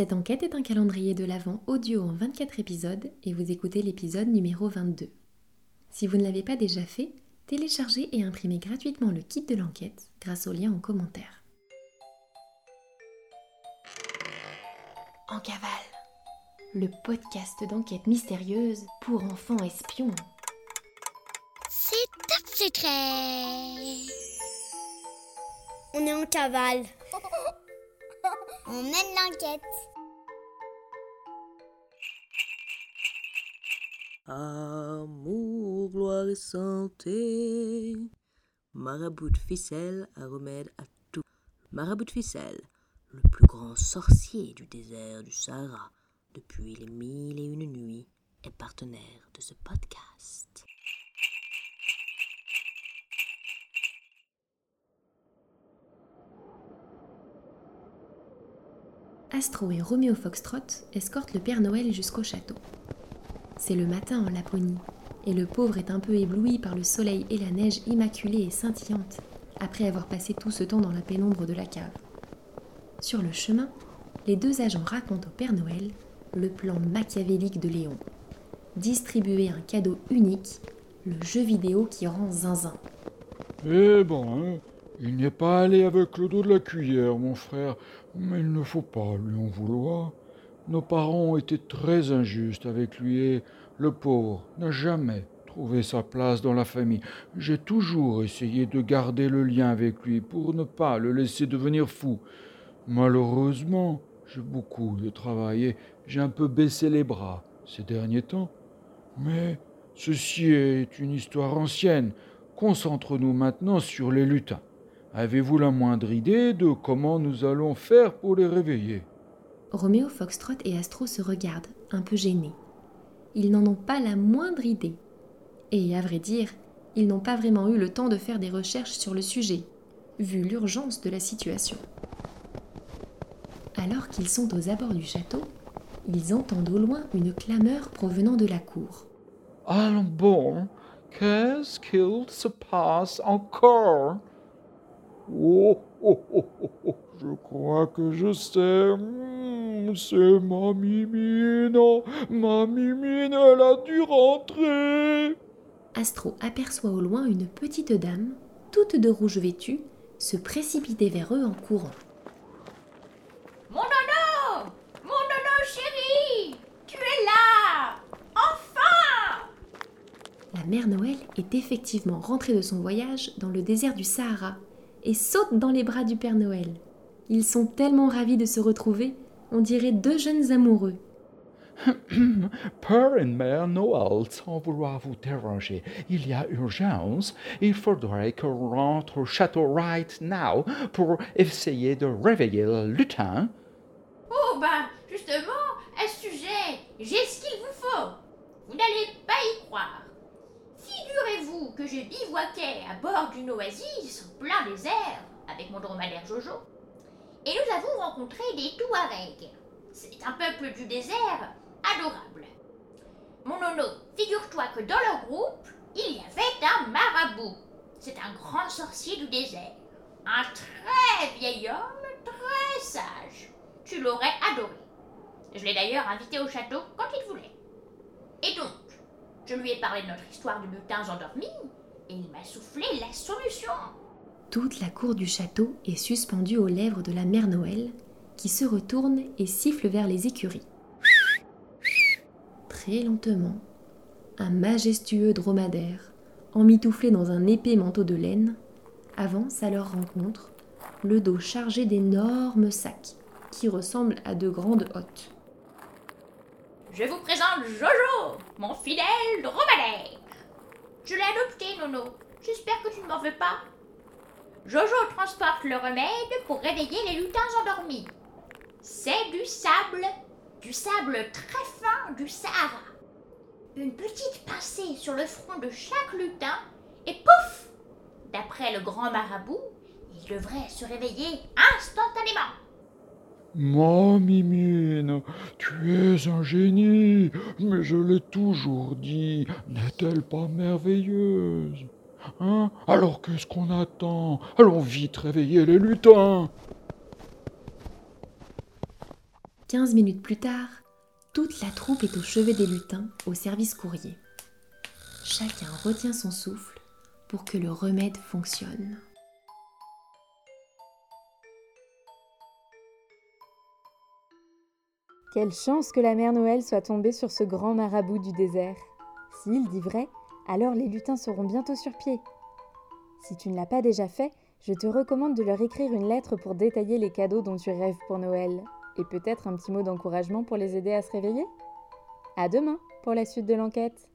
Cette enquête est un calendrier de l'Avent audio en 24 épisodes et vous écoutez l'épisode numéro 22. Si vous ne l'avez pas déjà fait, téléchargez et imprimez gratuitement le kit de l'enquête grâce au lien en commentaire. En cavale, le podcast d'enquête mystérieuse pour enfants espions. C'est top secret. On est en cavale. On mène l'enquête. Amour, gloire et santé. Marabout ficelle, remède à tout. Marabout ficelle, le plus grand sorcier du désert du Sahara depuis les mille et une nuits, est partenaire de ce podcast. Astro et Roméo Foxtrot escortent le Père Noël jusqu'au château. C'est le matin en Laponie, et le pauvre est un peu ébloui par le soleil et la neige immaculée et scintillante, après avoir passé tout ce temps dans la pénombre de la cave. Sur le chemin, les deux agents racontent au Père Noël le plan machiavélique de Léon. Distribuer un cadeau unique, le jeu vidéo qui rend zinzin. Eh bon, hein, il n'est pas allé avec le dos de la cuillère, mon frère, mais il ne faut pas lui en vouloir. Nos parents ont été très injustes avec lui et le pauvre n'a jamais trouvé sa place dans la famille. J'ai toujours essayé de garder le lien avec lui pour ne pas le laisser devenir fou. Malheureusement, j'ai beaucoup de travail et j'ai un peu baissé les bras ces derniers temps. Mais ceci est une histoire ancienne. Concentre-nous maintenant sur les lutins. Avez-vous la moindre idée de comment nous allons faire pour les réveiller? Roméo Foxtrot et Astro se regardent, un peu gênés. Ils n'en ont pas la moindre idée. Et à vrai dire, ils n'ont pas vraiment eu le temps de faire des recherches sur le sujet, vu l'urgence de la situation. Alors qu'ils sont aux abords du château, ils entendent au loin une clameur provenant de la cour. Allons bon, qu'est-ce qu'il se passe encore Oh, oh, oh, je crois que je sais. Hmm, c'est ma mimine. Ma mimine, elle a dû rentrer. Astro aperçoit au loin une petite dame, toute de rouge vêtue, se précipiter vers eux en courant. Mon nono Mon nono chéri Tu es là Enfin La mère Noël est effectivement rentrée de son voyage dans le désert du Sahara et saute dans les bras du Père Noël. Ils sont tellement ravis de se retrouver, on dirait deux jeunes amoureux. Père et Mère Noël, sans vouloir vous déranger, il y a urgence. Il faudrait qu'on rentre au château right now pour essayer de réveiller le lutin. Oh ben, justement, à ce sujet, j'ai ce qu'il vous faut. Vous n'allez pas y croire. Figurez-vous que je bivouaquais à bord d'une oasis en plein désert avec mon dromadaire Jojo. Et nous avons rencontré des Touaregs. C'est un peuple du désert adorable. Mon nono, figure-toi que dans leur groupe, il y avait un marabout. C'est un grand sorcier du désert. Un très vieil homme, très sage. Tu l'aurais adoré. Je l'ai d'ailleurs invité au château quand il voulait. Et donc, je lui ai parlé de notre histoire de lutins endormis, et il m'a soufflé la solution. Toute la cour du château est suspendue aux lèvres de la mère Noël, qui se retourne et siffle vers les écuries. Très lentement, un majestueux dromadaire, emmitouflé dans un épais manteau de laine, avance à leur rencontre, le dos chargé d'énormes sacs qui ressemblent à de grandes hottes. Je vous présente Jojo, mon fidèle dromadaire. Je l'ai adopté, Nono. J'espère que tu ne m'en veux pas. Jojo transporte le remède pour réveiller les lutins endormis. C'est du sable, du sable très fin du Sahara. Une petite pincée sur le front de chaque lutin et pouf D'après le grand marabout, il devrait se réveiller instantanément. Ma mimine, tu es un génie, mais je l'ai toujours dit, n'est-elle pas merveilleuse? Hein? Alors qu'est-ce qu'on attend? Allons vite réveiller les lutins Quinze minutes plus tard, toute la troupe est au chevet des lutins au service courrier. Chacun retient son souffle pour que le remède fonctionne. Quelle chance que la mère Noël soit tombée sur ce grand marabout du désert. S'il dit vrai, alors les lutins seront bientôt sur pied. Si tu ne l'as pas déjà fait, je te recommande de leur écrire une lettre pour détailler les cadeaux dont tu rêves pour Noël, et peut-être un petit mot d'encouragement pour les aider à se réveiller? À demain pour la suite de l'enquête.